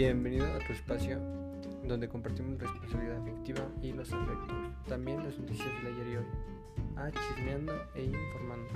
Bienvenido a tu espacio donde compartimos responsabilidad afectiva y los afectos, también las noticias del ayer y hoy, a chismeando e informando.